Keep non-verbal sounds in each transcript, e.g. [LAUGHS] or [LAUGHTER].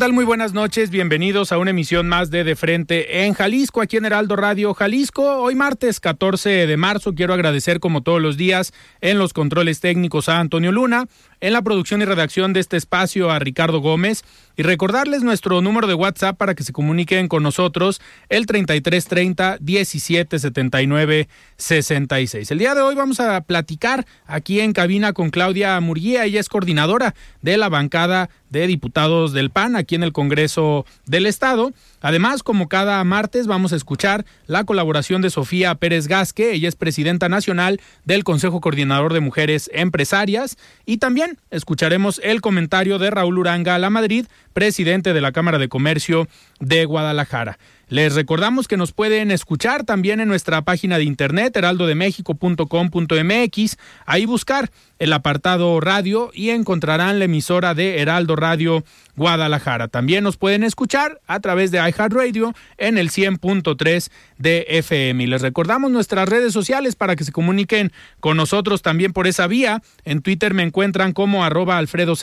Tal? Muy buenas noches. Bienvenidos a una emisión más de De Frente en Jalisco, aquí en Heraldo Radio Jalisco. Hoy martes 14 de marzo quiero agradecer como todos los días en los controles técnicos a Antonio Luna, en la producción y redacción de este espacio a Ricardo Gómez y recordarles nuestro número de WhatsApp para que se comuniquen con nosotros el 3330 1779 66. El día de hoy vamos a platicar aquí en cabina con Claudia Murguía, ella es coordinadora de la bancada de diputados del PAN aquí en el Congreso del Estado. Además, como cada martes, vamos a escuchar la colaboración de Sofía Pérez Gasque, ella es presidenta nacional del Consejo Coordinador de Mujeres Empresarias, y también escucharemos el comentario de Raúl Uranga La Madrid, presidente de la Cámara de Comercio de Guadalajara. Les recordamos que nos pueden escuchar también en nuestra página de internet heraldodemexico.com.mx, ahí buscar el apartado radio y encontrarán la emisora de Heraldo Radio Guadalajara. También nos pueden escuchar a través de iHeartRadio en el 100.3 de FM. Y les recordamos nuestras redes sociales para que se comuniquen con nosotros también por esa vía. En Twitter me encuentran como arroba Alfredo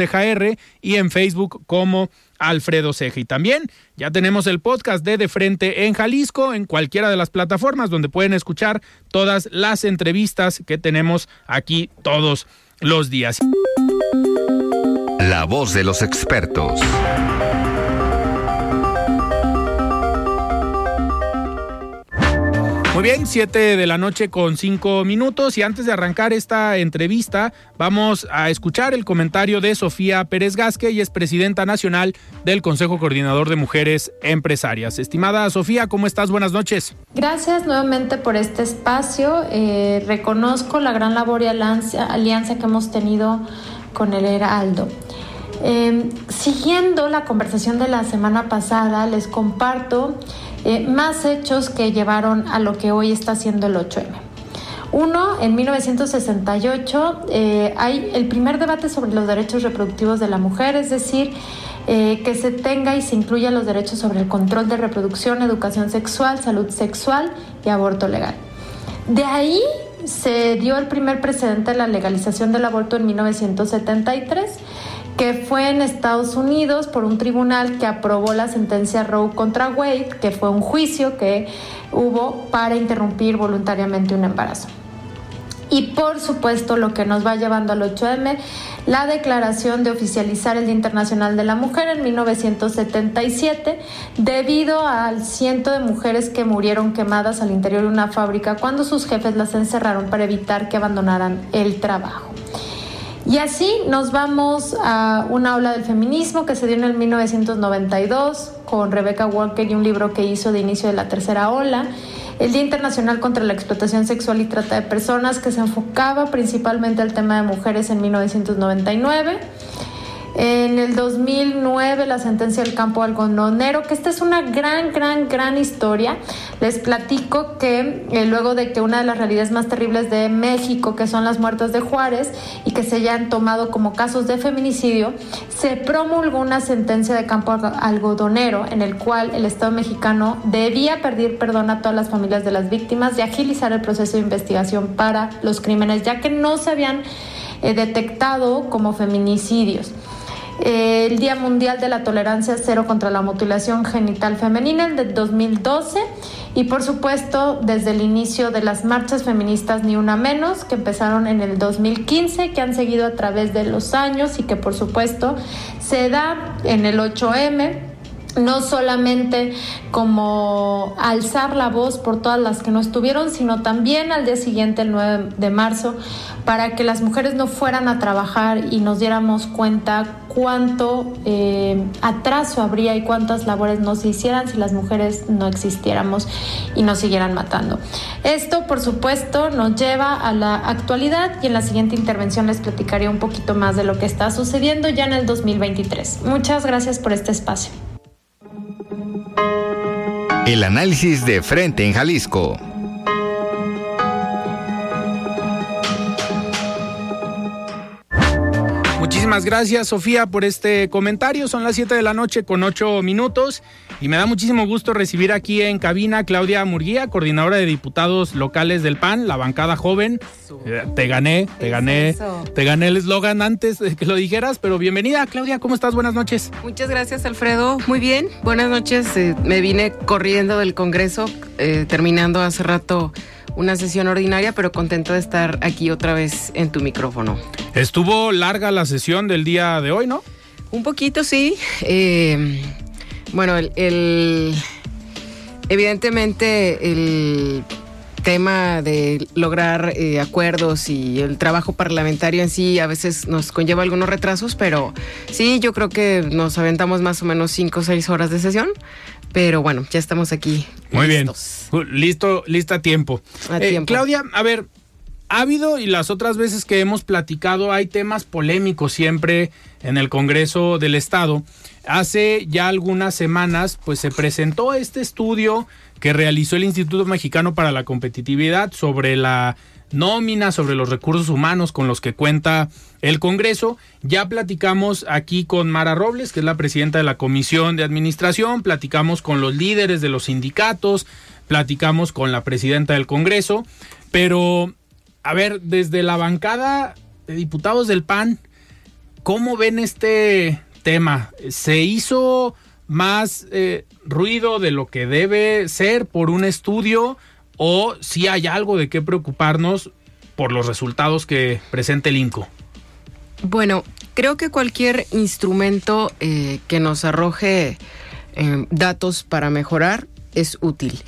y en Facebook como Alfredo Ceja. Y también ya tenemos el podcast de De Frente en Jalisco en cualquiera de las plataformas donde pueden escuchar todas las entrevistas que tenemos aquí todos los días. La voz de los expertos. Muy bien, siete de la noche con cinco minutos y antes de arrancar esta entrevista vamos a escuchar el comentario de Sofía Pérez Gasque y es presidenta nacional del Consejo Coordinador de Mujeres Empresarias. Estimada Sofía, ¿cómo estás? Buenas noches. Gracias nuevamente por este espacio. Eh, reconozco la gran labor y alianza que hemos tenido con el Heraldo. Eh, siguiendo la conversación de la semana pasada, les comparto eh, más hechos que llevaron a lo que hoy está haciendo el 8M. Uno, en 1968 eh, hay el primer debate sobre los derechos reproductivos de la mujer, es decir, eh, que se tenga y se incluya los derechos sobre el control de reproducción, educación sexual, salud sexual y aborto legal. De ahí se dio el primer precedente de la legalización del aborto en 1973 que fue en Estados Unidos por un tribunal que aprobó la sentencia Roe contra Wade, que fue un juicio que hubo para interrumpir voluntariamente un embarazo. Y por supuesto lo que nos va llevando al 8M, la declaración de oficializar el Día Internacional de la Mujer en 1977, debido al ciento de mujeres que murieron quemadas al interior de una fábrica cuando sus jefes las encerraron para evitar que abandonaran el trabajo. Y así nos vamos a una ola del feminismo que se dio en el 1992 con Rebecca Walker y un libro que hizo de inicio de la tercera ola. El Día Internacional contra la Explotación Sexual y Trata de Personas, que se enfocaba principalmente al tema de mujeres en 1999. En el 2009 la sentencia del campo algodonero, que esta es una gran, gran, gran historia. Les platico que eh, luego de que una de las realidades más terribles de México, que son las muertes de Juárez, y que se hayan tomado como casos de feminicidio, se promulgó una sentencia de campo algodonero en el cual el Estado mexicano debía pedir perdón a todas las familias de las víctimas y agilizar el proceso de investigación para los crímenes, ya que no se habían eh, detectado como feminicidios. El Día Mundial de la Tolerancia Cero contra la Mutilación Genital Femenina, el de 2012, y por supuesto desde el inicio de las marchas feministas Ni Una Menos, que empezaron en el 2015, que han seguido a través de los años y que por supuesto se da en el 8M no solamente como alzar la voz por todas las que no estuvieron, sino también al día siguiente, el 9 de marzo, para que las mujeres no fueran a trabajar y nos diéramos cuenta cuánto eh, atraso habría y cuántas labores no se hicieran si las mujeres no existiéramos y nos siguieran matando. Esto, por supuesto, nos lleva a la actualidad y en la siguiente intervención les platicaré un poquito más de lo que está sucediendo ya en el 2023. Muchas gracias por este espacio. El análisis de frente en Jalisco. Muchísimas gracias, Sofía, por este comentario. Son las 7 de la noche con 8 minutos y me da muchísimo gusto recibir aquí en cabina a Claudia Murguía, coordinadora de diputados locales del PAN, la bancada joven. Eh, te gané, te gané, te gané el eslogan antes de que lo dijeras, pero bienvenida, Claudia, ¿cómo estás? Buenas noches. Muchas gracias, Alfredo. Muy bien, buenas noches. Eh, me vine corriendo del Congreso, eh, terminando hace rato una sesión ordinaria, pero contento de estar aquí otra vez en tu micrófono. Estuvo larga la sesión del día de hoy, ¿no? Un poquito, sí. Eh, bueno, el, evidentemente el tema de lograr eh, acuerdos y el trabajo parlamentario en sí a veces nos conlleva algunos retrasos, pero sí, yo creo que nos aventamos más o menos cinco o seis horas de sesión. Pero bueno, ya estamos aquí. Muy bien. Listo, lista a tiempo. A eh, tiempo. Claudia, a ver, ha habido y las otras veces que hemos platicado hay temas polémicos siempre en el Congreso del Estado. Hace ya algunas semanas pues se presentó este estudio que realizó el Instituto Mexicano para la Competitividad sobre la nómina, sobre los recursos humanos con los que cuenta el Congreso. Ya platicamos aquí con Mara Robles, que es la presidenta de la Comisión de Administración, platicamos con los líderes de los sindicatos, platicamos con la presidenta del Congreso, pero a ver, desde la bancada de diputados del PAN, ¿cómo ven este tema? ¿Se hizo más eh, ruido de lo que debe ser por un estudio? O si hay algo de qué preocuparnos por los resultados que presente el INCO? Bueno, creo que cualquier instrumento eh, que nos arroje eh, datos para mejorar es útil.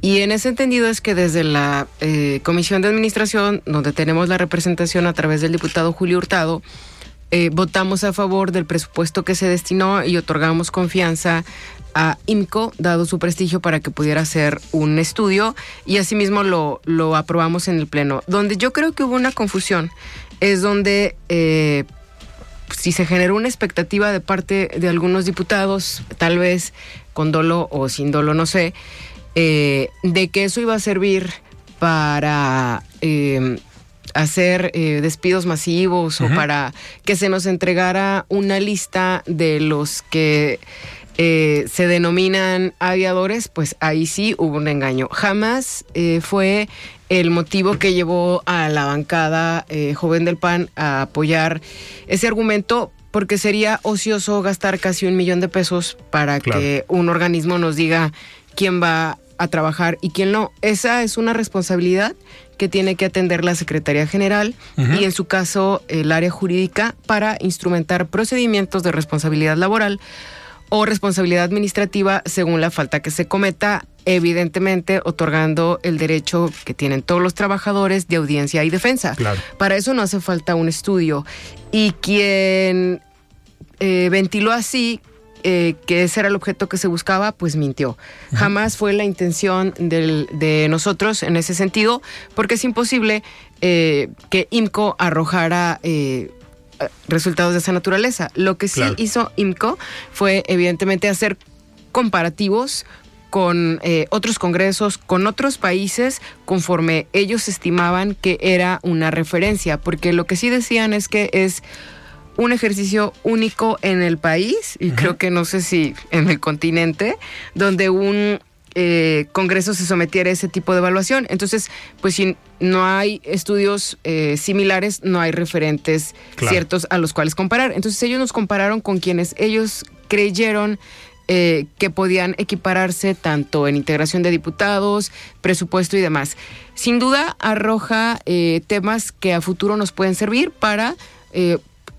Y en ese entendido es que desde la eh, Comisión de Administración, donde tenemos la representación a través del diputado Julio Hurtado, votamos a favor del presupuesto que se destinó y otorgamos confianza a IMCO, dado su prestigio, para que pudiera hacer un estudio y asimismo lo, lo aprobamos en el Pleno. Donde yo creo que hubo una confusión es donde eh, si se generó una expectativa de parte de algunos diputados, tal vez con dolo o sin dolo, no sé, eh, de que eso iba a servir para eh, hacer despidos masivos o para que se nos entregara una lista de los que eh, se denominan aviadores, pues ahí sí hubo un engaño. Jamás eh, fue el motivo que llevó a la bancada eh, joven del PAN a apoyar ese argumento porque sería ocioso gastar casi un millón de pesos para que un organismo nos diga quién va a trabajar y quién no. Esa es una responsabilidad que tiene que atender la Secretaría General y en su caso el área jurídica para instrumentar procedimientos de responsabilidad laboral o responsabilidad administrativa según la falta que se cometa, evidentemente otorgando el derecho que tienen todos los trabajadores de audiencia y defensa. Para eso no hace falta un estudio. Y quien eh, ventiló así eh, que ese era el objeto que se buscaba, pues mintió. Jamás fue la intención de nosotros en ese sentido, porque es imposible eh, que IMCO arrojara resultados de esa naturaleza. Lo que sí hizo IMCO fue evidentemente hacer comparativos con eh, otros congresos, con otros países, conforme ellos estimaban que era una referencia, porque lo que sí decían es que es un ejercicio único en el país, y creo que no sé si en el continente, donde un eh, Congreso se sometiera a ese tipo de evaluación. Entonces, pues si no hay estudios eh, similares, no hay referentes ciertos a los cuales comparar. Entonces ellos nos compararon con quienes ellos creyeron eh, que podían equipararse tanto en integración de diputados, presupuesto y demás. Sin duda arroja temas que a futuro nos pueden servir para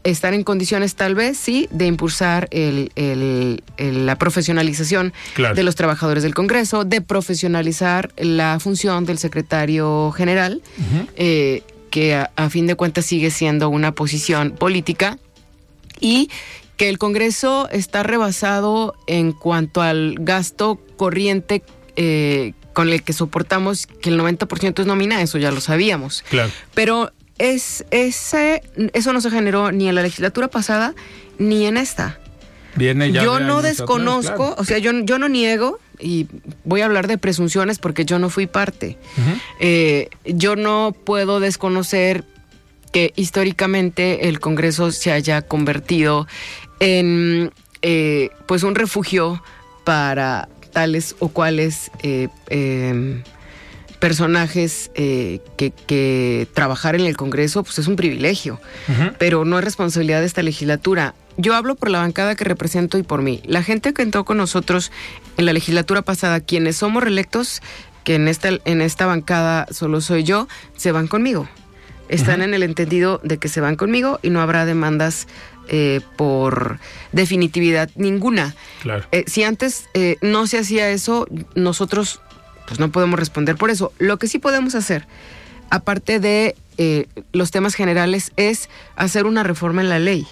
estar en condiciones tal vez, sí, de impulsar el, la profesionalización de los trabajadores del Congreso, de profesionalizar la función del secretario general, eh, que a, fin de cuentas sigue siendo una posición política, y que el Congreso está rebasado en cuanto al gasto corriente eh, con el que soportamos que el 90% es nómina, eso ya lo sabíamos. Claro. Pero es, ese, eso no se generó ni en la legislatura pasada ni en esta. Viene ya yo no desconozco, o sea, yo, yo no niego, y voy a hablar de presunciones porque yo no fui parte. Eh, yo no puedo desconocer que históricamente el Congreso se haya convertido en eh, pues un refugio para tales o cuales eh, em, personajes eh, que, trabajar en el Congreso pues es un privilegio, pero no es responsabilidad de esta legislatura. Yo hablo por la bancada que represento y por mí. La gente que entró con nosotros en la legislatura pasada, quienes somos reelectos, que en esta, en esta bancada solo soy yo, se van conmigo. Están en el entendido de que se van conmigo y no habrá demandas eh, por definitividad ninguna. Claro. Eh, si antes no se hacía eso, nosotros pues no podemos responder por eso. Lo que sí podemos hacer, aparte de eh, los temas generales, es hacer una reforma en la ley.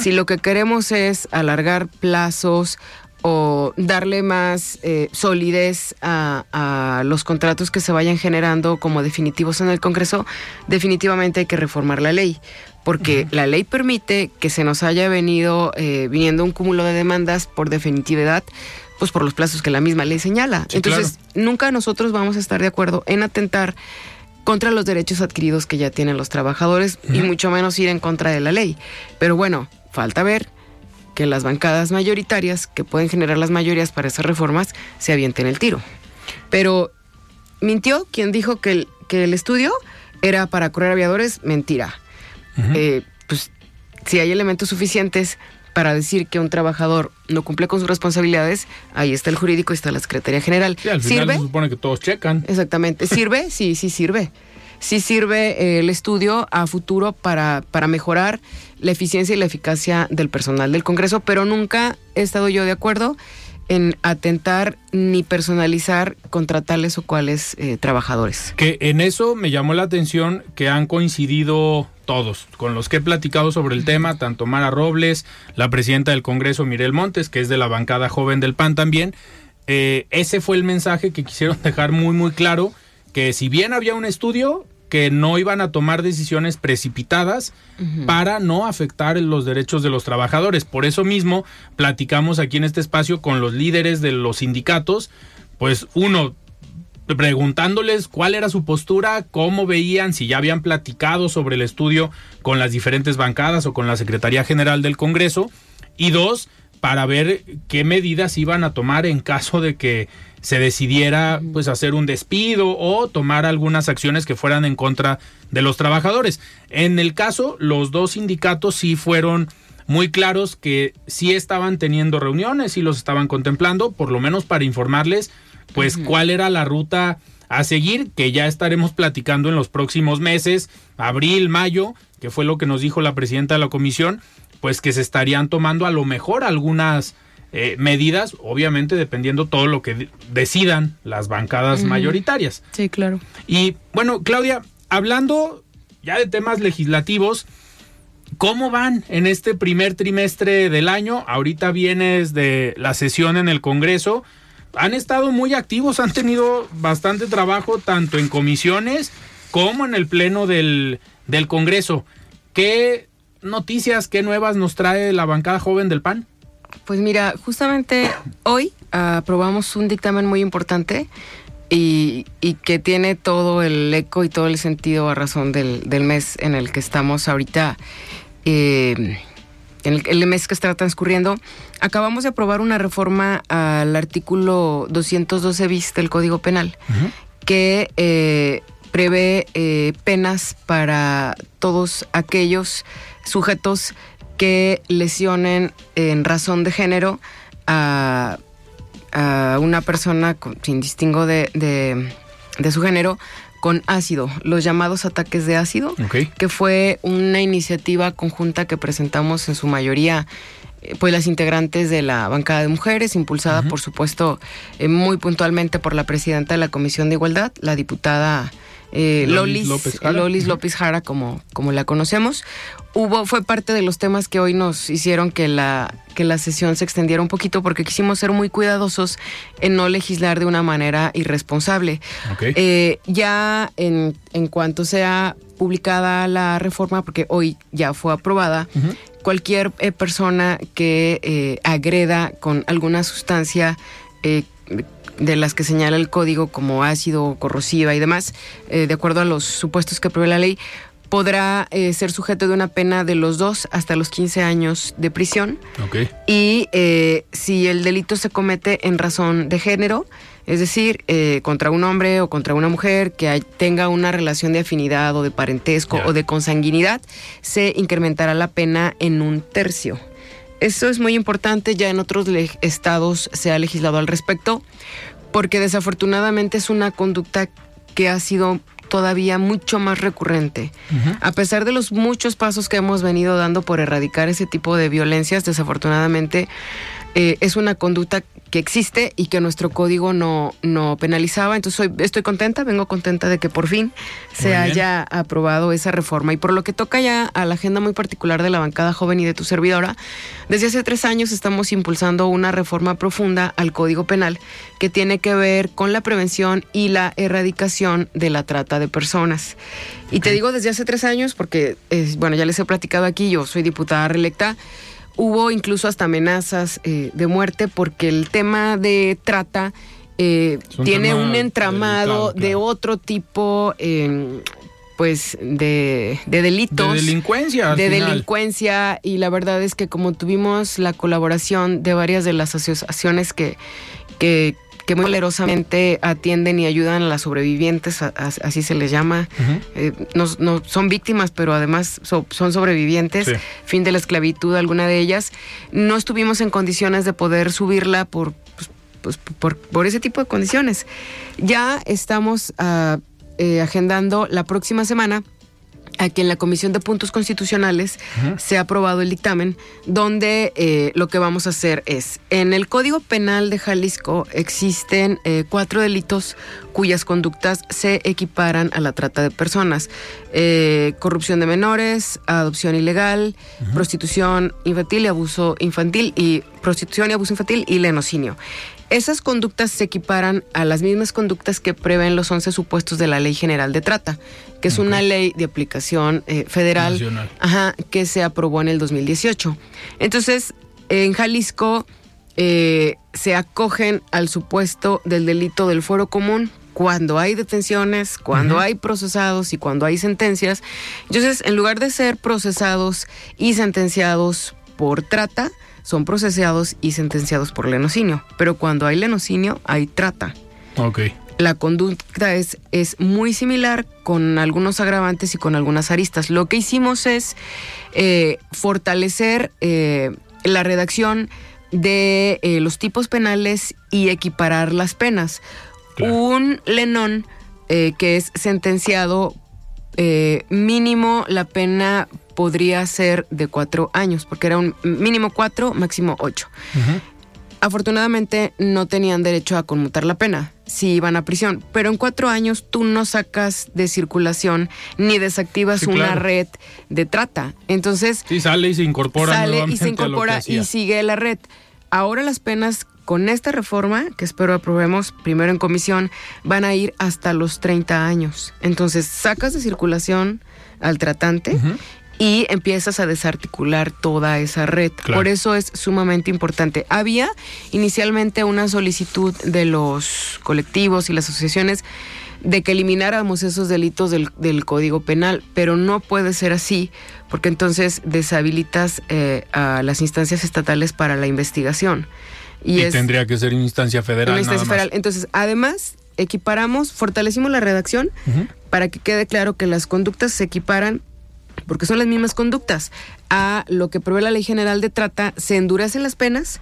Si lo que queremos es alargar plazos o darle más eh, solidez a, los contratos que se vayan generando como definitivos en el Congreso, definitivamente hay que reformar la ley, porque la ley permite que se nos haya venido eh, viniendo un cúmulo de demandas por definitividad pues por los plazos que la misma ley señala. Entonces, nunca nosotros vamos a estar de acuerdo en atentar contra los derechos adquiridos que ya tienen los trabajadores y mucho menos ir en contra de la ley. Pero bueno, falta ver que las bancadas mayoritarias que pueden generar las mayorías para esas reformas se avienten el tiro. Pero mintió quien dijo que el, que el estudio era para correr aviadores, mentira. Eh, pues si hay elementos suficientes para decir que un trabajador no cumple con sus responsabilidades, ahí está el jurídico y está la Secretaría General. al ¿Sirve? se supone que todos checan. Exactamente. ¿Sirve? [LAUGHS] sí, sí sirve. Sí sirve eh, el estudio a futuro para, para mejorar la eficiencia y la eficacia del personal del Congreso, pero nunca he estado yo de acuerdo en atentar ni personalizar contra tales o cuales eh, trabajadores. Que en eso me llamó la atención que han coincidido todos, con los que he platicado sobre el tema, tanto Mara Robles, la presidenta del Congreso, Mirel Montes, que es de la bancada joven del PAN también. Eh, ese fue el mensaje que quisieron [LAUGHS] dejar muy, muy claro, que si bien había un estudio, que no iban a tomar decisiones precipitadas para no afectar los derechos de los trabajadores. Por eso mismo platicamos aquí en este espacio con los líderes de los sindicatos, pues uno, preguntándoles cuál era su postura, cómo veían, si ya habían platicado sobre el estudio con las diferentes bancadas o con la Secretaría General del Congreso, y dos, para ver qué medidas iban a tomar en caso de que se decidiera pues hacer un despido o tomar algunas acciones que fueran en contra de los trabajadores. En el caso, los dos sindicatos sí fueron muy claros que sí estaban teniendo reuniones y los estaban contemplando, por lo menos para informarles pues cuál era la ruta a seguir, que ya estaremos platicando en los próximos meses, abril, mayo, que fue lo que nos dijo la presidenta de la comisión, pues que se estarían tomando a lo mejor algunas eh, medidas, obviamente dependiendo todo lo que decidan las bancadas mayoritarias. Sí, claro. Y bueno, Claudia, hablando ya de temas legislativos, ¿Cómo van en este primer trimestre del año? Ahorita vienes de la sesión en el Congreso han estado muy activos, han tenido bastante trabajo tanto en comisiones como en el pleno del, Congreso. ¿Qué noticias, qué nuevas nos trae la bancada joven del PAN? Pues mira, justamente hoy aprobamos un dictamen muy importante y, que tiene todo el eco y todo el sentido a razón del, mes en el que estamos ahorita. Eh, en el, mes que está transcurriendo, acabamos de aprobar una reforma al artículo 212 bis del Código Penal, que eh, prevé eh, penas para todos aquellos sujetos que lesionen en razón de género a, una persona sin distingo de, de, su género con ácido, los llamados ataques de ácido, que fue una iniciativa conjunta que presentamos en su mayoría eh, pues las integrantes de la bancada de mujeres, impulsada por supuesto eh, muy puntualmente por la presidenta de la Comisión de Igualdad, la diputada eh, Lolis, López Jara, como, como la conocemos. Hubo, fue parte de los temas que hoy nos hicieron que la, que la sesión se extendiera un poquito porque quisimos ser muy cuidadosos en no legislar de una manera irresponsable. Eh, ya en, en cuanto sea publicada la reforma, porque hoy ya fue aprobada, cualquier eh, persona que eh, agreda con alguna sustancia de las que señala el código como ácido, corrosiva y demás, eh, de acuerdo a los supuestos que prevé la ley, podrá eh, ser sujeto de una pena de los 2 hasta los 15 años de prisión. Y eh, si el delito se comete en razón de género, es decir, contra un hombre o contra una mujer que tenga una relación de afinidad o de parentesco o de consanguinidad, se incrementará la pena en un tercio. Eso es muy importante, ya en otros estados se ha legislado al respecto, porque desafortunadamente es una conducta que ha sido todavía mucho más recurrente. A pesar de los muchos pasos que hemos venido dando por erradicar ese tipo de violencias, desafortunadamente eh, es una conducta que existe y que nuestro código no, no penalizaba. Entonces estoy contenta, vengo contenta de que por fin se haya aprobado esa reforma. Y por lo que toca ya a la agenda muy particular de la bancada joven y de tu servidora, desde hace tres años estamos impulsando una reforma profunda al código penal que tiene que ver con la prevención y la erradicación de la trata de personas. Y te digo desde hace tres años porque, eh, bueno, ya les he platicado aquí, yo soy diputada reelecta hubo incluso hasta amenazas eh, de muerte porque el tema de trata eh, tiene un entramado de otro tipo. Em, pues de, delitos. De delincuencia. de delincuencia. Y la verdad es que como tuvimos la colaboración de varias de las asociaciones que, que que muy valerosamente atienden y ayudan a las sobrevivientes, así se les llama. Eh, no, son víctimas, pero además son sobrevivientes, fin de la esclavitud, alguna de ellas. No estuvimos en condiciones de poder subirla por, pues, pues, por, por, ese tipo de condiciones. Ya estamos ah, eh, agendando la próxima semana aquí en la Comisión de Puntos Constitucionales se ha aprobado el dictamen donde eh, lo que vamos a hacer es, en el Código Penal de Jalisco existen eh, cuatro delitos cuyas conductas se equiparan a la trata de personas. Eh, corrupción de menores, adopción ilegal, prostitución infantil y abuso infantil y prostitución y abuso infantil y lenocinio. Esas conductas se equiparan a las mismas conductas que prevén los 11 supuestos de la Ley General de Trata, que es una ley de aplicación eh, federal que se aprobó en el 2018. Entonces, en Jalisco eh, se acogen al supuesto del delito del fuero común cuando hay detenciones, cuando hay procesados y cuando hay sentencias. Entonces, en lugar de ser procesados y sentenciados por trata, son procesados y sentenciados por lenocinio. Pero cuando hay lenocinio, hay trata. Ok. La conducta es, es muy similar con algunos agravantes y con algunas aristas. Lo que hicimos es eh, fortalecer eh, la redacción de eh, los tipos penales y equiparar las penas. Un lenón que es sentenciado mínimo la pena podría ser de cuatro años, porque era un mínimo cuatro, máximo ocho. Afortunadamente no tenían derecho a conmutar la pena si iban a prisión, pero en cuatro años tú no sacas de circulación ni desactivas una red de trata. Entonces... Sí, sale y se incorpora. Sale y se incorpora y sigue la red. Ahora las penas con esta reforma, que espero aprobemos primero en comisión, van a ir hasta los 30 años. Entonces sacas de circulación al tratante y empiezas a desarticular toda esa red. Por eso es sumamente importante. Había inicialmente una solicitud de los colectivos y las asociaciones de que elimináramos esos delitos del, Código Penal, pero no puede ser así, porque entonces deshabilitas eh, a las instancias estatales para la investigación. Y, tendría que ser instancia federal. Una instancia federal. Entonces, además, equiparamos, fortalecimos la redacción para que quede claro que las conductas se equiparan porque son las mismas conductas, a lo que prevé la Ley General de Trata, se endurecen las penas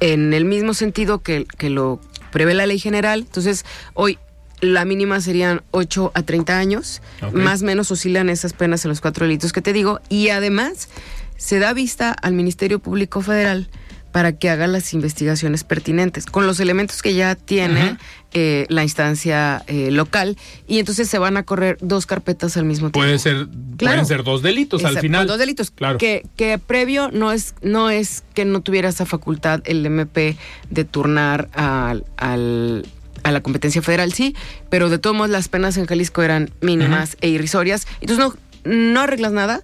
en el mismo sentido que, que lo prevé la Ley General. Entonces, hoy la mínima serían 8 a 30 años, más o menos oscilan esas penas en los cuatro delitos que te digo, y además se da vista al Ministerio Público Federal para que haga las investigaciones pertinentes, con los elementos que ya tiene eh, la instancia eh, local, y entonces se van a correr dos carpetas al mismo tiempo. Puede ser, pueden ser dos delitos al final. Dos delitos. Claro. Que, que previo no es, no es que no tuviera esa facultad el MP de turnar al, al a la competencia federal, sí, pero de todos modos las penas en Jalisco eran mínimas e irrisorias. Entonces no, no arreglas nada,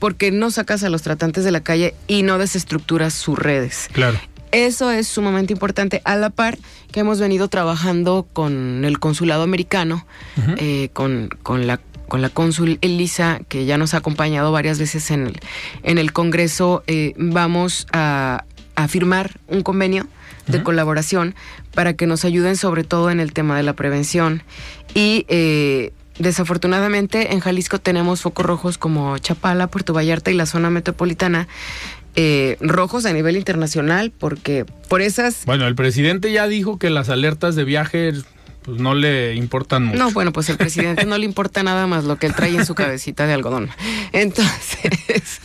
porque no sacas a los tratantes de la calle y no desestructuras sus redes. Claro. Eso es sumamente importante, a la par que hemos venido trabajando con el consulado americano, eh, con, con, la con la cónsul Elisa, que ya nos ha acompañado varias veces en el, en el Congreso, eh, vamos a, a, firmar un convenio de colaboración para que nos ayuden sobre todo en el tema de la prevención y eh, Desafortunadamente en Jalisco tenemos focos rojos como Chapala, Puerto Vallarta y la zona metropolitana. Eh, rojos a nivel internacional porque por esas... Bueno, el presidente ya dijo que las alertas de viaje pues no le importan mucho. No, bueno, pues el presidente no le importa nada más lo que él trae en su cabecita de algodón. Entonces,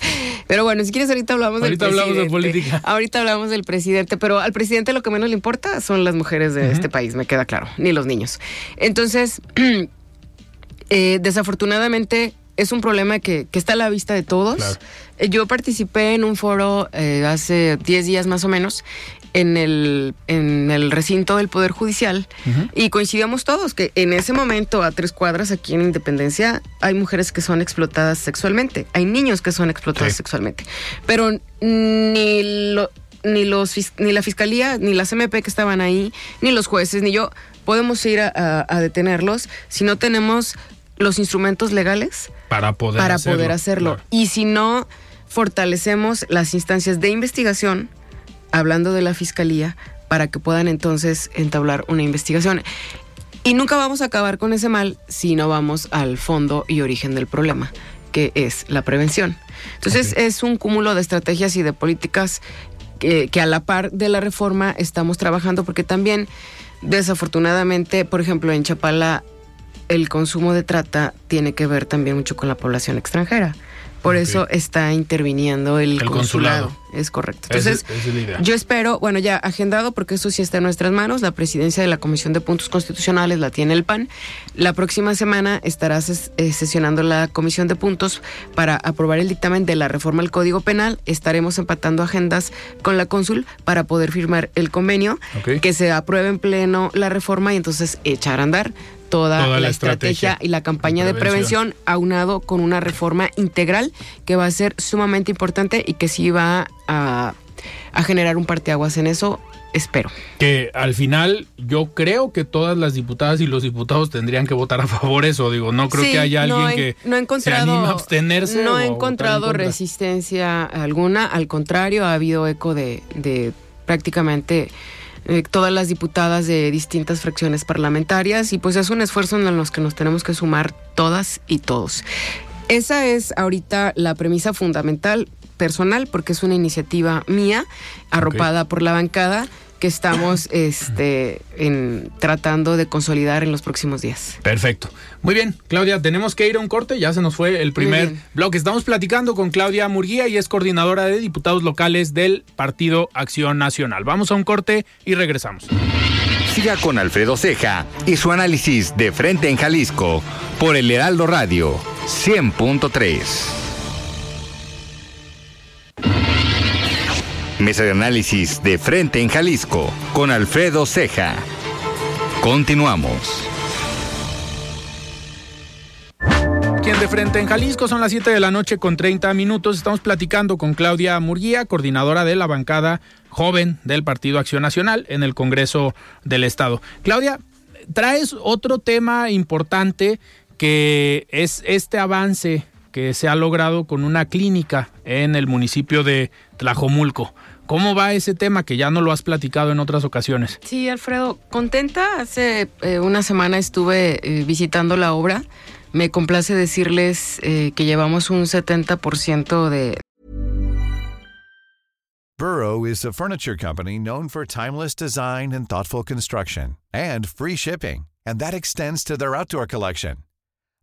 pero bueno, si quieres ahorita hablamos del presidente. Ahorita hablamos de política. Ahorita hablamos del presidente, pero al presidente lo que menos le importa son las mujeres de este país, me queda claro, ni los niños. Entonces, [CLEARS THROAT] Eh, desafortunadamente es un problema que, está a la vista de todos. Eh, yo participé en un foro eh, hace 10 días más o menos en el, en el recinto del Poder Judicial y coincidíamos todos que en ese momento, a tres cuadras aquí en Independencia, hay mujeres que son explotadas sexualmente, hay niños que son explotados sexualmente, pero ni, lo, ni, los, ni la Fiscalía, ni la CMP que estaban ahí, ni los jueces, ni yo podemos ir a, a detenerlos si no tenemos los instrumentos legales para poder para hacerlo, poder hacerlo. Y si no fortalecemos las instancias de investigación, hablando de la fiscalía, para que puedan entonces entablar una investigación. Y nunca vamos a acabar con ese mal si no vamos al fondo y origen del problema, que es la prevención. Entonces es un cúmulo de estrategias y de políticas que, que a la par de la reforma estamos trabajando, porque también desafortunadamente, por ejemplo, en Chapala el consumo de trata tiene que ver también mucho con la población extranjera. Por eso está interviniendo el, consulado. Es correcto. Entonces, yo espero, bueno, ya agendado, porque eso sí está en nuestras manos, la presidencia de la Comisión de Puntos Constitucionales la tiene el PAN. La próxima semana estará eh, sesionando la Comisión de Puntos para aprobar el dictamen de la reforma al Código Penal. Estaremos empatando agendas con la cónsul para poder firmar el convenio, que se apruebe en pleno la reforma y entonces echar a andar toda, la, estrategia, y la campaña de prevención. aunado con una reforma integral que va a ser sumamente importante y que sí va a, generar un parteaguas en eso espero. Que al final yo creo que todas las diputadas y los diputados tendrían que votar a favor eso. Digo, no creo que haya alguien que no he se anima a abstenerse. No he encontrado resistencia alguna. Al contrario, ha habido eco de, de prácticamente eh, todas las diputadas de distintas fracciones parlamentarias y pues es un esfuerzo en los que nos tenemos que sumar todas y todos. Esa es ahorita la premisa fundamental personal porque es una iniciativa mía arropada por la bancada que estamos este, en, tratando de consolidar en los próximos días. Perfecto. Muy bien, Claudia, tenemos que ir a un corte, ya se nos fue el primer bloque. Estamos platicando con Claudia Murguía y es coordinadora de diputados locales del Partido Acción Nacional. Vamos a un corte y regresamos. Siga con Alfredo Ceja y su análisis de frente en Jalisco por el Heraldo Radio 100.3. Mesa de análisis de frente en Jalisco con Alfredo Ceja. Continuamos. Quien de frente en Jalisco son las 7 de la noche con 30 minutos. Estamos platicando con Claudia Murguía, coordinadora de la bancada joven del Partido Acción Nacional en el Congreso del Estado. Claudia, traes otro tema importante que es este avance que se ha logrado con una clínica en el municipio de Tlajomulco. ¿Cómo va ese tema que ya no lo has platicado en otras ocasiones? Sí, Alfredo, contenta. Hace eh, una semana estuve eh, visitando la obra. Me complace decirles eh, que llevamos un 70% de... Burrow is a furniture company known for timeless design and thoughtful construction and free shipping, and that extends to their outdoor collection.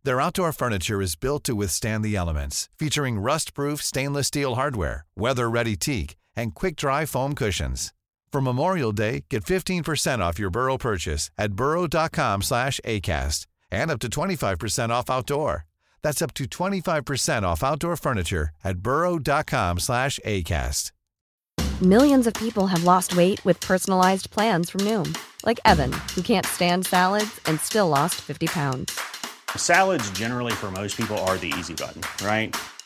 Their outdoor furniture is built to withstand the elements, featuring rust-proof stainless steel hardware, weather-ready teak, and quick-dry foam cushions. For Memorial Day, get 15% off your Burrow purchase at burrow.com slash ACAST and up to 25% off outdoor. That's up to 25% off outdoor furniture at burrow.com slash ACAST. Millions of people have lost weight with personalized plans from Noom, like Evan, who can't stand salads and still lost 50 pounds. Salads, generally, for most people, are the easy button, right?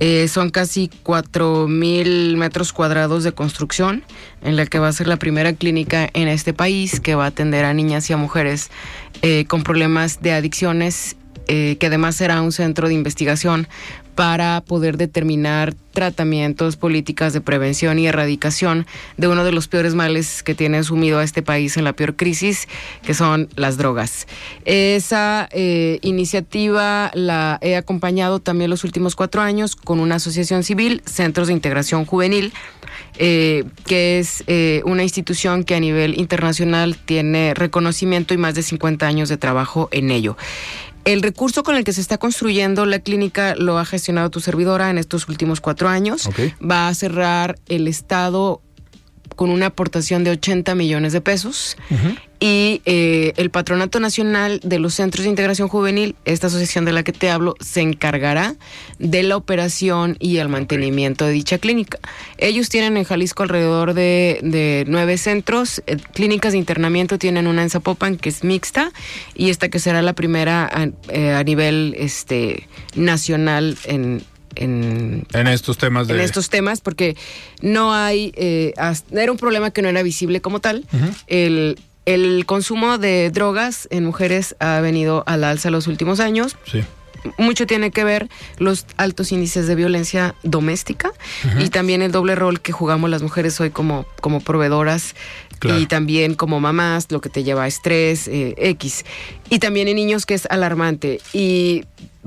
Eh, son casi 4 mil metros cuadrados de construcción, en la que va a ser la primera clínica en este país que va a atender a niñas y a mujeres eh, con problemas de adicciones, eh, que además será un centro de investigación para poder determinar tratamientos, políticas de prevención y erradicación de uno de los peores males que tiene sumido a este país en la peor crisis, que son las drogas. Esa eh, iniciativa la he acompañado también los últimos cuatro años con una asociación civil, Centros de Integración Juvenil, eh, que es eh, una institución que a nivel internacional tiene reconocimiento y más de 50 años de trabajo en ello. El recurso con el que se está construyendo la clínica lo ha gestionado tu servidora en estos últimos cuatro años. Va a cerrar el Estado con una aportación de 80 millones de pesos. Y eh, el Patronato Nacional de los Centros de Integración Juvenil, esta asociación de la que te hablo, se encargará de la operación y el mantenimiento de dicha clínica. Ellos tienen en Jalisco alrededor de, nueve centros. Eh, clínicas de internamiento tienen una en Zapopan que es mixta y esta que será la primera a, eh, nivel este, nacional en, en, estos temas en estos temas porque no hay era un problema que no era visible como tal el el consumo de drogas en mujeres ha venido al alza los últimos años. Sí. Mucho tiene que ver los altos índices de violencia doméstica y también el doble rol que jugamos las mujeres hoy como, como proveedoras y también como mamás, lo que te lleva a estrés, eh, X. Y también en niños que es alarmante. Y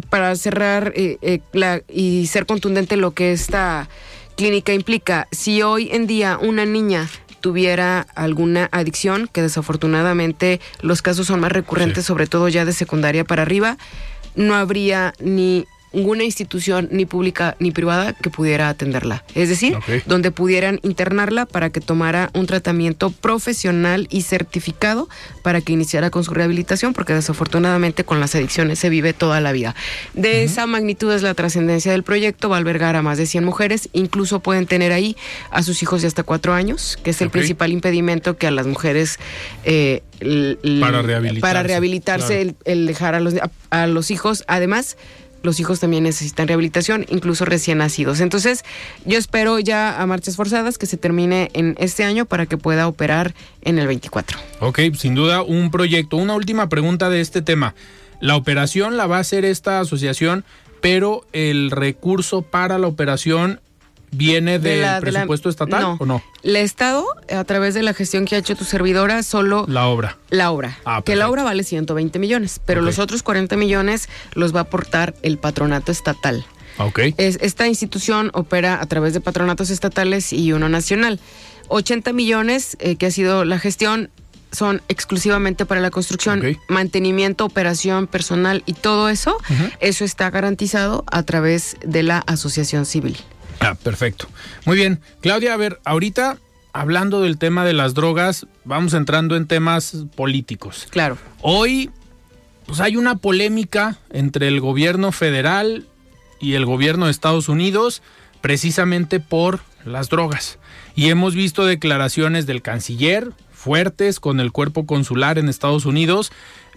para cerrar eh, eh, y ser contundente lo que esta clínica implica, si hoy en día una niña tuviera alguna adicción, que desafortunadamente los casos son más recurrentes, sobre todo ya de secundaria para arriba, no habría ni ninguna institución ni pública ni privada que pudiera atenderla. Es decir, donde pudieran internarla para que tomara un tratamiento profesional y certificado para que iniciara con su rehabilitación, porque desafortunadamente con las adicciones se vive toda la vida. De esa magnitud es la trascendencia del proyecto, va a albergar a más de 100 mujeres, incluso pueden tener ahí a sus hijos de hasta cuatro años, que es el principal impedimento que a las mujeres... Eh, para rehabilitarse, para rehabilitarse el, dejar a los, a los hijos. Además, los hijos también necesitan rehabilitación, incluso recién nacidos. Entonces, yo espero ya a marchas forzadas que se termine en este año para que pueda operar en el 24. Ok, sin duda un proyecto. Una última pregunta de este tema. La operación la va a hacer esta asociación, pero el recurso para la operación viene del presupuesto estatal o no? El Estado, a través de la gestión que ha hecho tu servidora, solo... La obra. La obra. Ah, que la obra vale 120 millones, pero los otros 40 millones los va a aportar el patronato estatal. Ok. Es, esta institución opera a través de patronatos estatales y uno nacional. 80 millones, eh, que ha sido la gestión, son exclusivamente para la construcción, mantenimiento, operación, personal y todo eso, eso está garantizado a través de la asociación civil. Ah, perfecto. Muy bien. Claudia, a ver, ahorita hablando del tema de las drogas, vamos entrando en temas políticos. Claro. Hoy, pues hay una polémica entre el gobierno federal y el gobierno de Estados Unidos precisamente por las drogas. Y hemos visto declaraciones del canciller fuertes con el cuerpo consular en Estados Unidos,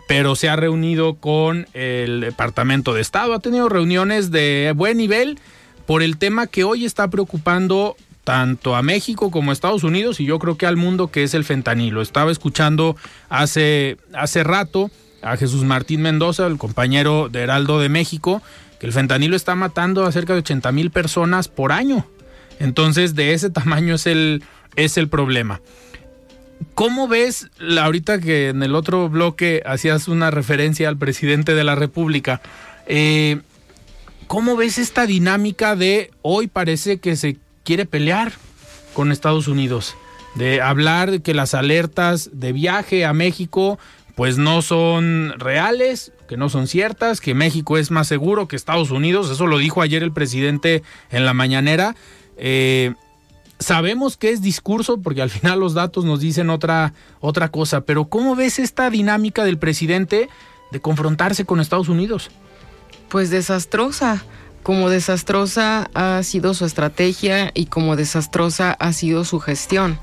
pero se ha reunido con el Departamento de Estado, ha tenido reuniones de buen nivel por el tema que hoy está preocupando tanto a México como a Estados Unidos y yo creo que al mundo que es el fentanilo. Estaba escuchando hace, hace rato a Jesús Martín Mendoza, el compañero de Heraldo de México, que el fentanilo está matando a cerca de 80 mil personas por año. Entonces, de ese [LAUGHS] tamaño es el, es el problema. ¿Cómo ves, ahorita que en el otro bloque hacías una referencia al presidente de la República, eh, ¿cómo ves esta dinámica de hoy parece que se quiere pelear con Estados Unidos? De hablar de que las alertas de viaje a México pues no son reales, que no son ciertas, que México es más seguro que Estados Unidos, eso lo dijo ayer el presidente en la mañanera. Eh, sabemos que es discurso porque al final los datos nos dicen otra, otra cosa, pero ¿cómo ves esta dinámica del presidente de confrontarse con Estados Unidos? Pues desastrosa. Como desastrosa ha sido su estrategia y como desastrosa ha sido su gestión.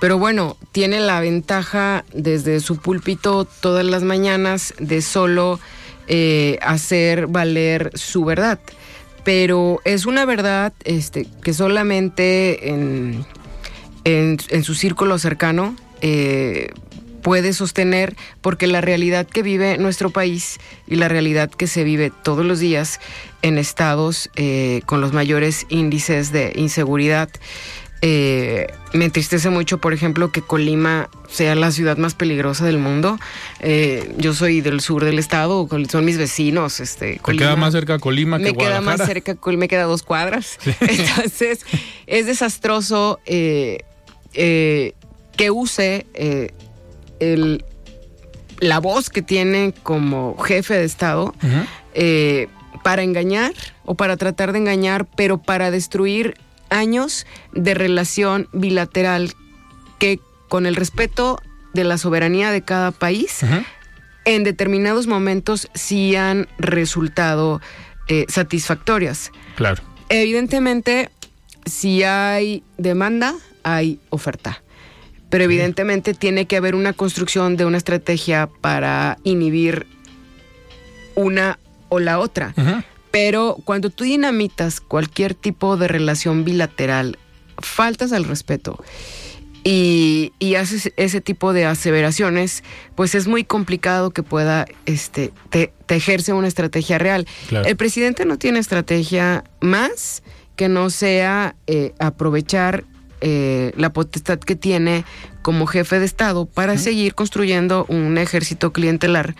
Pero bueno, tiene la ventaja desde su púlpito todas las mañanas de solo eh, hacer valer su verdad. Pero es una verdad este, que solamente en, en, su círculo cercano eh, puede sostener porque la realidad que vive nuestro país y la realidad que se vive todos los días en estados eh, con los mayores índices de inseguridad eh, me entristece mucho, por ejemplo, que Colima sea la ciudad más peligrosa del mundo. Eh, yo soy del sur del estado, son mis vecinos. Este, me queda más cerca Colima que Me queda más cerca, me queda dos cuadras. [LAUGHS] Entonces, es desastroso eh, que use el, la voz que tiene como jefe de estado para engañar o para tratar de engañar, pero para destruir años de relación bilateral que con el respeto de la soberanía de cada país, en determinados momentos sí han resultado eh, satisfactorias. Claro. Evidentemente, si hay demanda, hay oferta. Pero evidentemente tiene que haber una construcción de una estrategia para inhibir una o la otra. Pero cuando tú dinamitas cualquier tipo de relación bilateral, faltas al respeto y, haces ese tipo de aseveraciones, pues es muy complicado que pueda este, te, tejerse una estrategia real. El presidente no tiene estrategia más que no sea eh, aprovechar eh, la potestad que tiene como jefe de Estado para seguir construyendo un ejército clientelar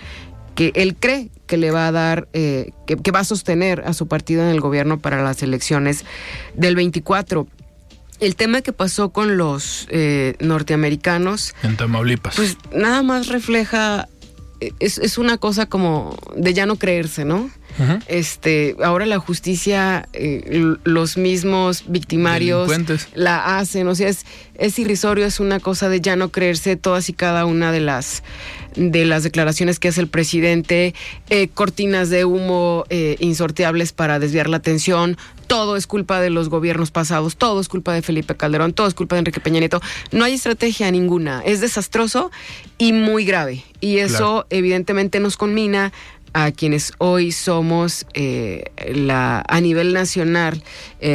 que él cree que le va a dar, eh, que, va a sostener a su partido en el gobierno para las elecciones del 24. El tema que pasó con los eh, norteamericanos. En Tamaulipas. Pues nada más refleja. Es, es, una cosa como de ya no creerse, ¿no? Este, ahora la justicia, los mismos victimarios la hacen, o sea, es, es irrisorio, es una cosa de ya no creerse todas y cada una de las de las declaraciones que hace el presidente, eh, cortinas de humo eh, insorteables para desviar la atención, todo es culpa de los gobiernos pasados, todo es culpa de Felipe Calderón, todo es culpa de Enrique Peña Nieto. No hay estrategia ninguna, es desastroso y muy grave. Y eso evidentemente nos conmina a quienes hoy somos eh, la, a nivel nacional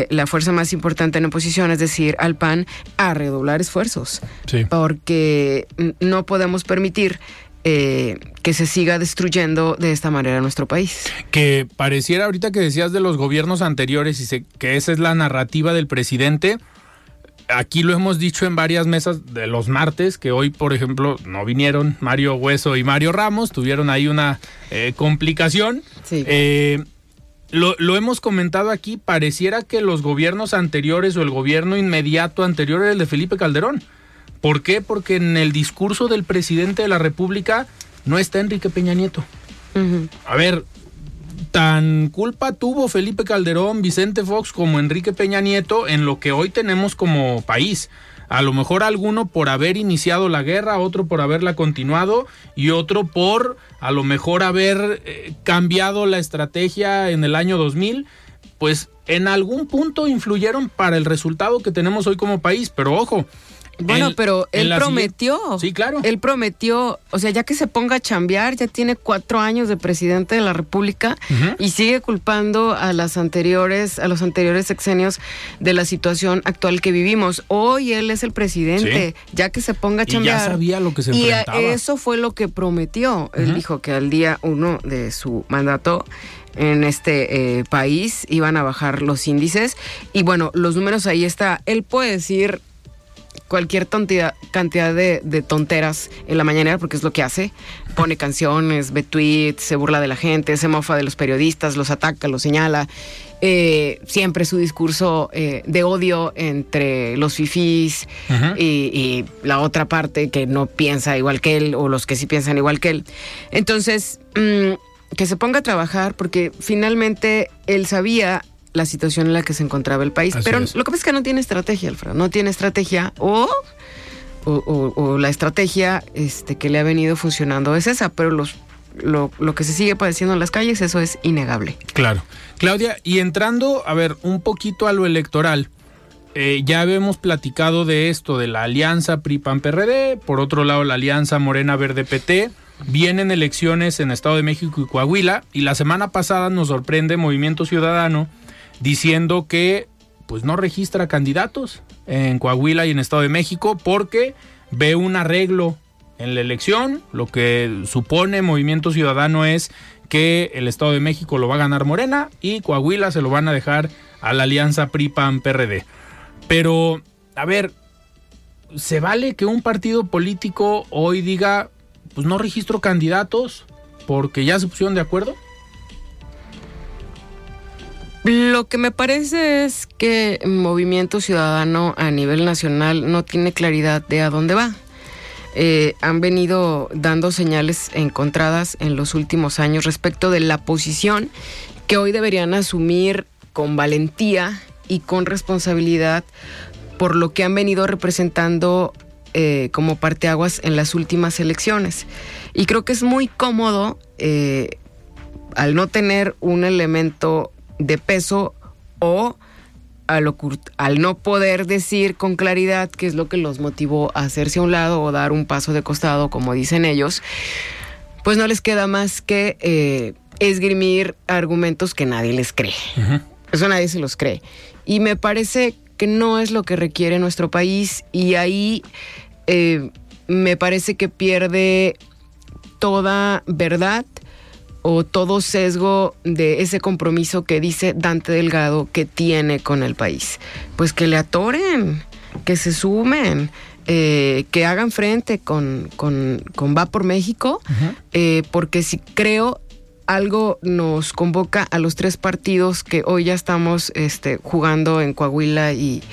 la fuerza más importante en oposición, es decir, al PAN, a redoblar esfuerzos. Porque no podemos permitir eh, que se siga destruyendo de esta manera nuestro país. Que pareciera ahorita que decías de los gobiernos anteriores y que esa es la narrativa del presidente. Aquí lo hemos dicho en varias mesas de los martes, que hoy, por ejemplo, no vinieron Mario Hueso y Mario Ramos, tuvieron ahí una eh, complicación. Eh, lo, lo, hemos comentado aquí, pareciera que los gobiernos anteriores o el gobierno inmediato anterior era el de Felipe Calderón ¿Por qué? Porque en el discurso del presidente de la República no está Enrique Peña Nieto. A ver, tan culpa tuvo Felipe Calderón, Vicente Fox como Enrique Peña Nieto en lo que hoy tenemos como país. A lo mejor alguno por haber iniciado la guerra, otro por haberla continuado y otro por a lo mejor haber eh, cambiado la estrategia en el año 2000 pues en algún punto influyeron para el resultado que tenemos hoy como país, pero ojo, bueno, pero él prometió. Sí, claro. Él prometió, o sea, ya que se ponga a chambear, ya tiene cuatro años de presidente de la República y sigue culpando a las anteriores, a los anteriores sexenios de la situación actual que vivimos. Hoy él es el presidente, ya que se ponga a chambear. Y ya sabía lo que se enfrentaba. Y eso fue lo que prometió. Él dijo que al día uno de su mandato en este eh, país iban a bajar los índices y bueno, los números ahí está. Él puede decir cualquier cantidad de, tonteras en la mañanera, porque es lo que hace. Pone canciones, ve tweets, se burla de la gente, se mofa de los periodistas, los ataca, los señala. Eh, siempre su discurso eh, de odio entre los fifís y, la otra parte que no piensa igual que él o los que sí piensan igual que él. Entonces, mm, que se ponga a trabajar porque finalmente él sabía la situación en la que se encontraba el país. Pero lo que pasa es que no tiene estrategia, Alfredo. No tiene estrategia o, o, la estrategia este, que le ha venido funcionando es esa, pero los, lo, lo, que se sigue padeciendo en las calles, eso es innegable. Claro. Claudia, y entrando, a ver, un poquito a lo electoral. Eh, ya habíamos platicado de esto, de la alianza PRI-PAN-PRD, por otro lado la alianza Morena-Verde-PT, vienen elecciones en Estado de México y Coahuila, y la semana pasada nos sorprende Movimiento Ciudadano diciendo que pues no registra candidatos en Coahuila y en Estado de México porque ve un arreglo en la elección. Lo que supone Movimiento Ciudadano es que el Estado de México lo va a ganar Morena y Coahuila se lo van a dejar a la alianza PRI-PAN-PRD. Pero, a ver, ¿se vale que un partido político hoy diga, pues no registro candidatos porque ya se pusieron de acuerdo? Lo que me parece es que Movimiento Ciudadano a nivel nacional no tiene claridad de a dónde va. Eh, han venido dando señales encontradas en los últimos años respecto de la posición que hoy deberían asumir con valentía y con responsabilidad por lo que han venido representando eh, como parteaguas en las últimas elecciones. Y creo que es muy cómodo eh, al no tener un elemento de peso o al, al, no poder decir con claridad qué es lo que los motivó a hacerse a un lado o dar un paso de costado, como dicen ellos, pues no les queda más que eh, esgrimir argumentos que nadie les cree. Eso nadie se los cree. Y me parece que no es lo que requiere nuestro país y ahí eh, me parece que pierde toda verdad o todo sesgo de ese compromiso que dice Dante Delgado que tiene con el país. Pues que le atoren, que se sumen. Eh, que hagan frente con, con, Va por México, eh, porque si creo algo nos convoca a los tres partidos que hoy ya estamos este, jugando en Coahuila y,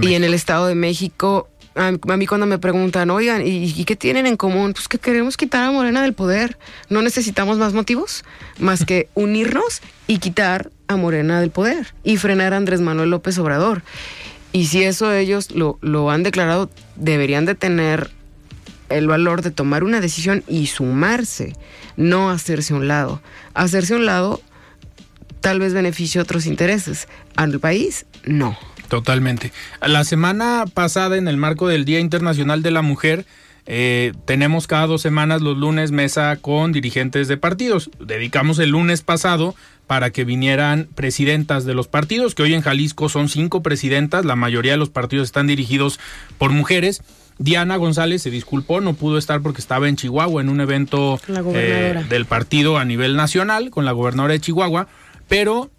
y en el Estado de México a, mí cuando me preguntan, oigan, ¿y, qué tienen en común? Pues que queremos quitar a Morena del poder. No necesitamos más motivos más que [LAUGHS] unirnos y quitar a Morena del poder y frenar a Andrés Manuel López Obrador. Y si eso ellos lo, lo han declarado, deberían de tener el valor de tomar una decisión y sumarse, no hacerse a un lado. Hacerse a un lado tal vez beneficie otros intereses. Al país, no. Totalmente. La semana pasada, en el marco del Día Internacional de la Mujer, eh, tenemos cada dos semanas los lunes mesa con dirigentes de partidos. Dedicamos el lunes pasado para que vinieran presidentas de los partidos, que hoy en Jalisco son cinco presidentas, la mayoría de los partidos están dirigidos por mujeres. Diana González se disculpó, no pudo estar porque estaba en Chihuahua en un evento eh, del partido a nivel nacional con la gobernadora de Chihuahua, pero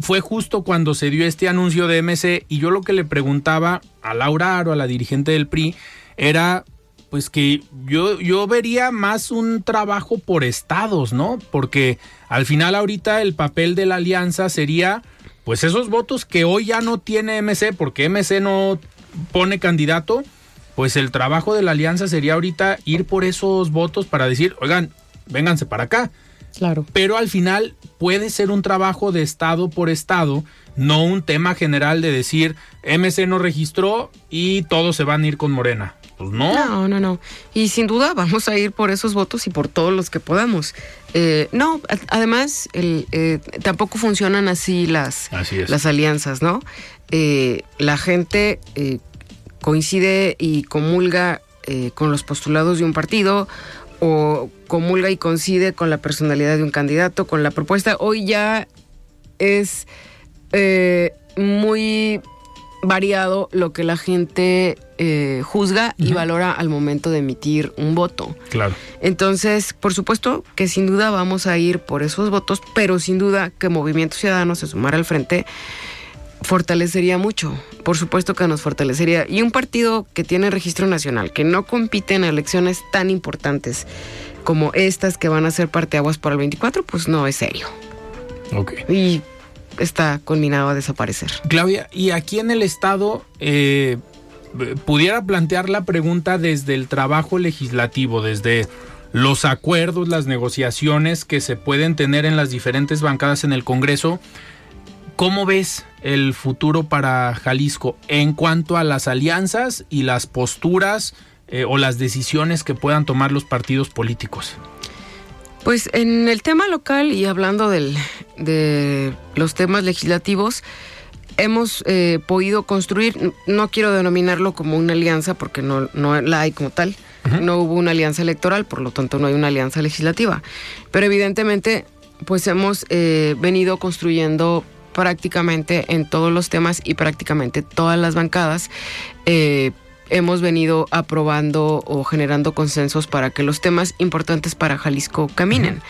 fue justo cuando se dio este anuncio de MC y yo lo que le preguntaba a Laura Aro, a la dirigente del PRI, era pues que yo, yo vería más un trabajo por estados, ¿no? Porque al final ahorita el papel de la alianza sería pues esos votos que hoy ya no tiene MC porque MC no pone candidato, pues el trabajo de la alianza sería ahorita ir por esos votos para decir, oigan, vénganse para acá. Claro. Pero al final puede ser un trabajo de estado por estado, no un tema general de decir MC no registró y todos se van a ir con Morena. Pues no. No, no, no. Y sin duda vamos a ir por esos votos y por todos los que podamos. Eh, no, además el, eh, tampoco funcionan así las, las alianzas, ¿no? Eh, la gente coincide y comulga con los postulados de un partido o comulga y coincide con la personalidad de un candidato, con la propuesta. Hoy ya es muy variado lo que la gente eh, juzga y valora al momento de emitir un voto. Claro. Entonces, por supuesto que sin duda vamos a ir por esos votos, pero sin duda que Movimiento Ciudadano se sumara al frente fortalecería mucho. Por supuesto que nos fortalecería. Y un partido que tiene registro nacional, que no compite en elecciones tan importantes como estas que van a ser parteaguas para el 24, pues no es serio. Ok. Y está culminado a desaparecer. Claudia, y aquí en el Estado, eh, pudiera plantear la pregunta desde el trabajo legislativo, desde los acuerdos, las negociaciones que se pueden tener en las diferentes bancadas en el Congreso. ¿Cómo ves el futuro para Jalisco en cuanto a las alianzas y las posturas eh, o las decisiones que puedan tomar los partidos políticos? Pues en el tema local y hablando del, de los temas legislativos, hemos eh, podido construir, no quiero denominarlo como una alianza porque no, no la hay como tal, no hubo una alianza electoral, por lo tanto no hay una alianza legislativa, pero evidentemente pues hemos eh, venido construyendo prácticamente en todos los temas y prácticamente todas las bancadas. Eh, hemos venido aprobando o generando consensos para que los temas importantes para Jalisco caminen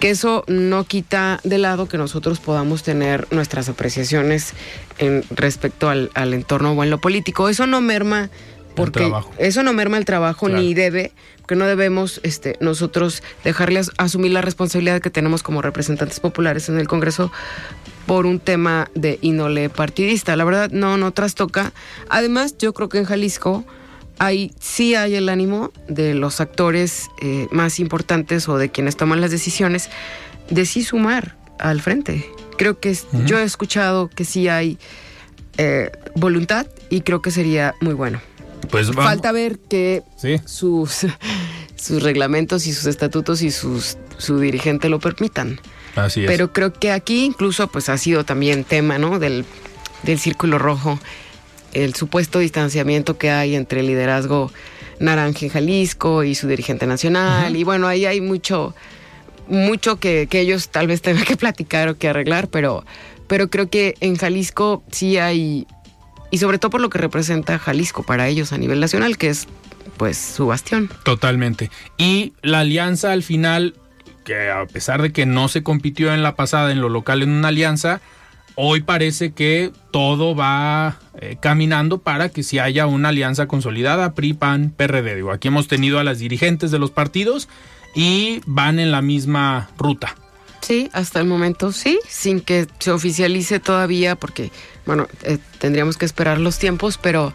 que eso no quita de lado que nosotros podamos tener nuestras apreciaciones en respecto al, entorno o en lo político. Eso no merma porque eso no merma el trabajo ni debe, que no debemos este, nosotros dejarles asumir la responsabilidad que tenemos como representantes populares en el Congreso por un tema de ínole partidista. La verdad, no, no trastoca. Además, yo creo que en Jalisco hay, sí hay el ánimo de los actores eh, más importantes o de quienes toman las decisiones de sí sumar al frente. Creo que yo he escuchado que sí hay eh, voluntad y creo que sería muy bueno. Pues Falta ver que sus, [LAUGHS] sus reglamentos y sus estatutos y sus, su dirigente lo permitan. Así es. Pero creo que aquí incluso pues ha sido también tema, ¿no? Del, del círculo rojo el supuesto distanciamiento que hay entre el liderazgo naranja en Jalisco y su dirigente nacional. Y bueno, ahí hay mucho, mucho que, ellos tal vez tengan que platicar o que arreglar, pero, pero creo que en Jalisco sí hay, y sobre todo por lo que representa Jalisco para ellos a nivel nacional, que es pues su bastión. Totalmente. Y la alianza al final, que a pesar de que no se compitió en la pasada en lo local en una alianza, hoy parece que todo va eh, caminando para que si haya una alianza consolidada PRI, PAN, PRD. Aquí hemos tenido a las dirigentes de los partidos y van en la misma ruta. Sí, hasta el momento sí, sin que se oficialice todavía, porque, bueno, eh, tendríamos que esperar los tiempos, pero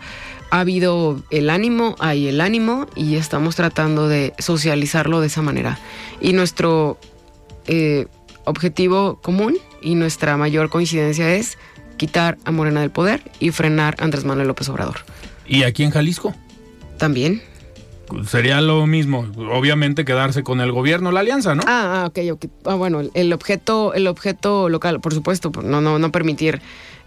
ha habido el ánimo, hay el ánimo y estamos tratando de socializarlo de esa manera. Y nuestro eh, objetivo común y nuestra mayor coincidencia es quitar a Morena del poder y frenar a Andrés Manuel López Obrador. ¿Y aquí en Jalisco? También. Sería lo mismo, obviamente quedarse con el gobierno, la alianza, ¿no? Ah, ah ok, okay. Ah, bueno, el objeto, el objeto local, por supuesto, no, no, no permitir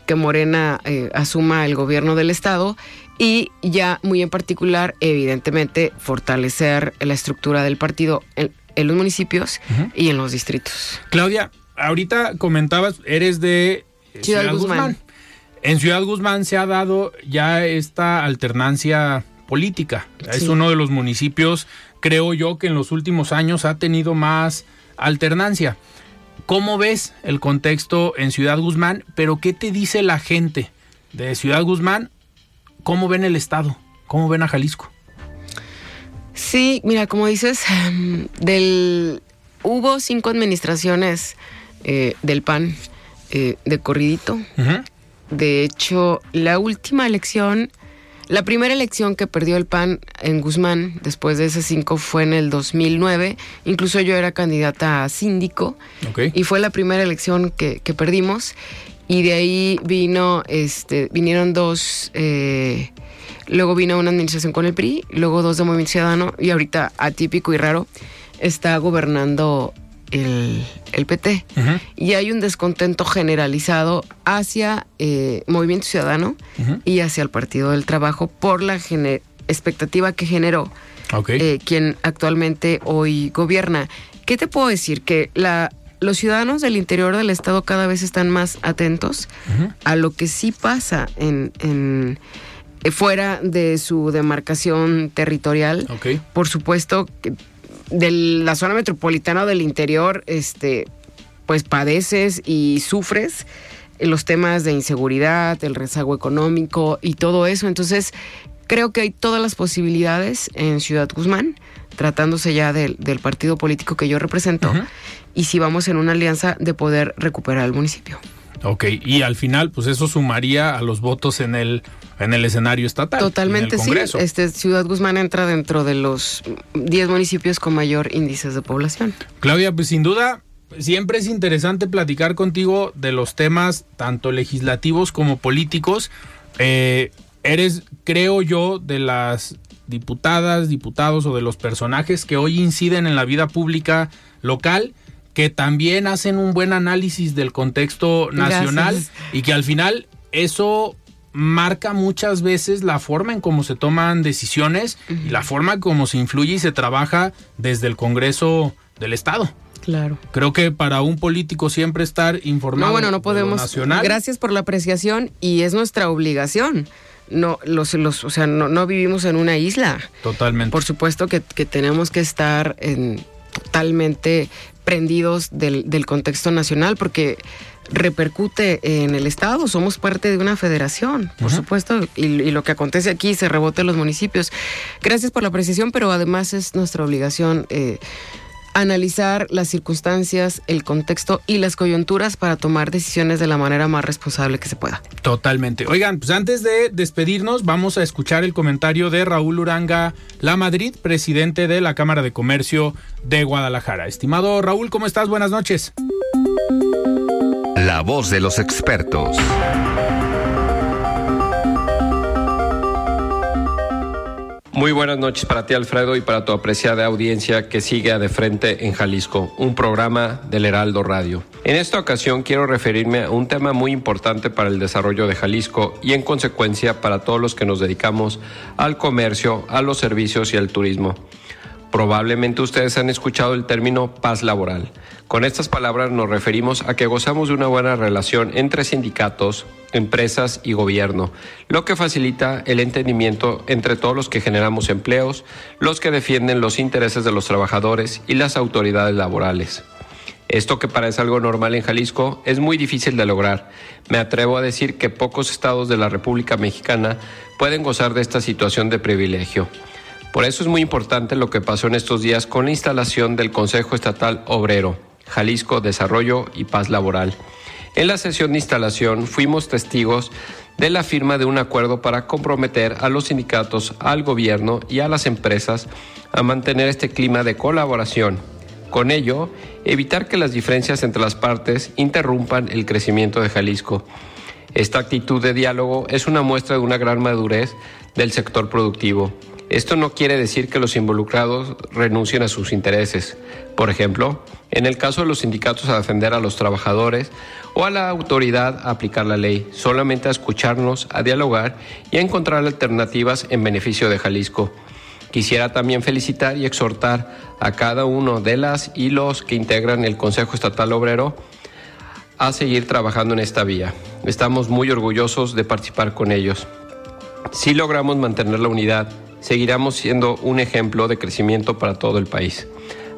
que Morena eh, asuma el gobierno del estado y ya muy en particular, evidentemente, fortalecer la estructura del partido en, los municipios y en los distritos. Claudia, ahorita comentabas, eres de Ciudad, Guzmán. En Ciudad Guzmán se ha dado ya esta alternancia política. Es uno de los municipios, creo yo, que en los últimos años ha tenido más alternancia. ¿Cómo ves el contexto en Ciudad Guzmán? Pero ¿qué te dice la gente de Ciudad Guzmán? ¿Cómo ven el Estado? ¿Cómo ven a Jalisco? Sí, mira, como dices, del hubo cinco administraciones eh, del PAN eh, de corridito. De hecho, la última elección, la primera elección que perdió el PAN en Guzmán, después de esas cinco, fue en el 2009. Incluso yo era candidata a síndico. Y fue la primera elección que, perdimos. Y de ahí vino, este, vinieron dos... Eh, luego vino una administración con el PRI, luego dos de Movimiento Ciudadano y ahorita atípico y raro está gobernando el, el PT. Y hay un descontento generalizado hacia eh, Movimiento Ciudadano y hacia el Partido del Trabajo por la expectativa que generó eh, quien actualmente hoy gobierna. ¿Qué te puedo decir? Que la, los ciudadanos del interior del estado cada vez están más atentos a lo que sí pasa en, en eh, fuera de su demarcación territorial. Por supuesto que de la zona metropolitana o del interior, este, pues padeces y sufres los temas de inseguridad, el rezago económico y todo eso. Entonces, creo que hay todas las posibilidades en Ciudad Guzmán, tratándose ya del, partido político que yo represento, y si vamos en una alianza de poder recuperar el municipio. Ok, y al final, pues eso sumaría a los votos en el en el escenario estatal. Totalmente sí. Este, Ciudad Guzmán entra dentro de los 10 municipios con mayor índices de población. Claudia, pues sin duda, siempre es interesante platicar contigo de los temas tanto legislativos como políticos. Eh, eres, creo yo, de las diputadas, diputados o de los personajes que hoy inciden en la vida pública local que también hacen un buen análisis del contexto nacional y que al final eso marca muchas veces la forma en cómo se toman decisiones y la forma como se influye y se trabaja desde el Congreso del Estado. Claro. Creo que para un político siempre estar informado. No, bueno, no podemos. nacional. Gracias por la apreciación y es nuestra obligación. No, los, los, o sea, no, vivimos en una isla. Totalmente. Por supuesto que, que tenemos que estar en, totalmente prendidos del, del contexto nacional porque repercute en el Estado, somos parte de una federación, por supuesto, y, lo que acontece aquí se rebota en los municipios. Gracias por la precisión, pero además es nuestra obligación eh, analizar las circunstancias, el contexto y las coyunturas para tomar decisiones de la manera más responsable que se pueda. Totalmente. Oigan, pues antes de despedirnos, vamos a escuchar el comentario de Raúl Uranga La Madrid, presidente de la Cámara de Comercio de Guadalajara. Estimado Raúl, ¿cómo estás? Buenas noches. La voz de los expertos. Muy buenas noches para ti Alfredo y para tu apreciada audiencia que sigue a De Frente en Jalisco, un programa del Heraldo Radio. En esta ocasión quiero referirme a un tema muy importante para el desarrollo de Jalisco y en consecuencia para todos los que nos dedicamos al comercio, a los servicios y al turismo. Probablemente ustedes han escuchado el término paz laboral. Con estas palabras nos referimos a que gozamos de una buena relación entre sindicatos, empresas y gobierno, lo que facilita el entendimiento entre todos los que generamos empleos, los que defienden los intereses de los trabajadores y las autoridades laborales. Esto que parece algo normal en Jalisco es muy difícil de lograr. Me atrevo a decir que pocos estados de la República Mexicana pueden gozar de esta situación de privilegio. Por eso es muy importante lo que pasó en estos días con la instalación del Consejo Estatal Obrero, Jalisco Desarrollo y Paz Laboral. En la sesión de instalación fuimos testigos de la firma de un acuerdo para comprometer a los sindicatos, al gobierno y a las empresas a mantener este clima de colaboración. Con ello, evitar que las diferencias entre las partes interrumpan el crecimiento de Jalisco. Esta actitud de diálogo es una muestra de una gran madurez del sector productivo. Esto no quiere decir que los involucrados renuncien a sus intereses. Por ejemplo, en el caso de los sindicatos a defender a los trabajadores o a la autoridad a aplicar la ley, solamente a escucharnos, a dialogar y a encontrar alternativas en beneficio de Jalisco. Quisiera también felicitar y exhortar a cada uno de las y los que integran el Consejo Estatal Obrero a seguir trabajando en esta vía. Estamos muy orgullosos de participar con ellos. Si logramos mantener la unidad seguiremos siendo un ejemplo de crecimiento para todo el país.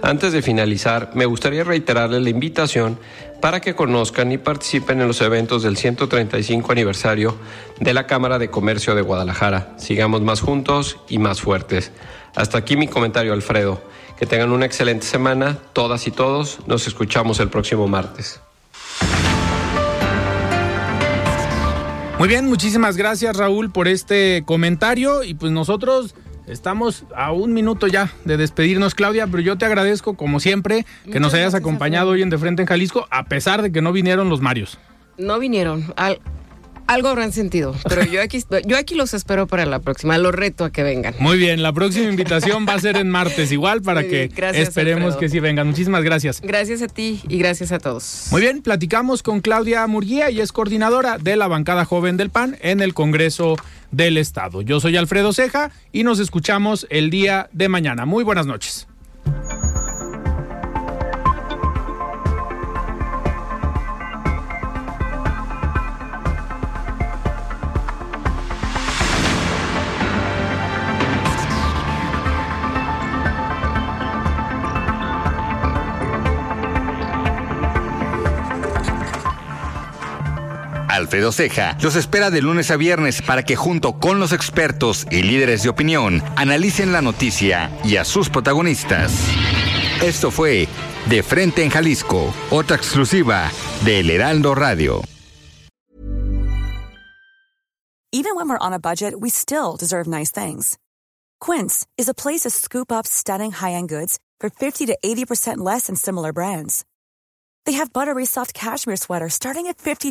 Antes de finalizar, me gustaría reiterarles la invitación para que conozcan y participen en los eventos del 135 aniversario de la Cámara de Comercio de Guadalajara. Sigamos más juntos y más fuertes. Hasta aquí mi comentario, Alfredo. Que tengan una excelente semana, todas y todos. Nos escuchamos el próximo martes. Muy bien, muchísimas gracias Raúl por este comentario y pues nosotros estamos a un minuto ya de despedirnos Claudia, pero yo te agradezco como siempre que nos hayas acompañado hoy en De Frente en Jalisco a pesar de que no vinieron los Marios. No vinieron. Al, Algo habrán sentido, pero yo aquí, yo aquí los espero para la próxima, los reto a que vengan. Muy bien, la próxima invitación va a ser en martes igual para que esperemos que sí vengan. Muchísimas gracias. Gracias a ti y gracias a todos. Muy bien, platicamos con Claudia Murguía y es coordinadora de la bancada joven del PAN en el Congreso del Estado. Yo soy Alfredo Ceja y nos escuchamos el día de mañana. Muy buenas noches. Alfredo Ceja los espera de lunes a viernes para que junto con los expertos y líderes de opinión analicen la noticia y a sus protagonistas. Esto fue De Frente en Jalisco, otra exclusiva de El Heraldo Radio. Even when we're on a budget, we still deserve nice things. Quince is a place to scoop up stunning high-end goods for 50 to 80% less than similar brands. They have buttery soft cashmere sweaters starting at $50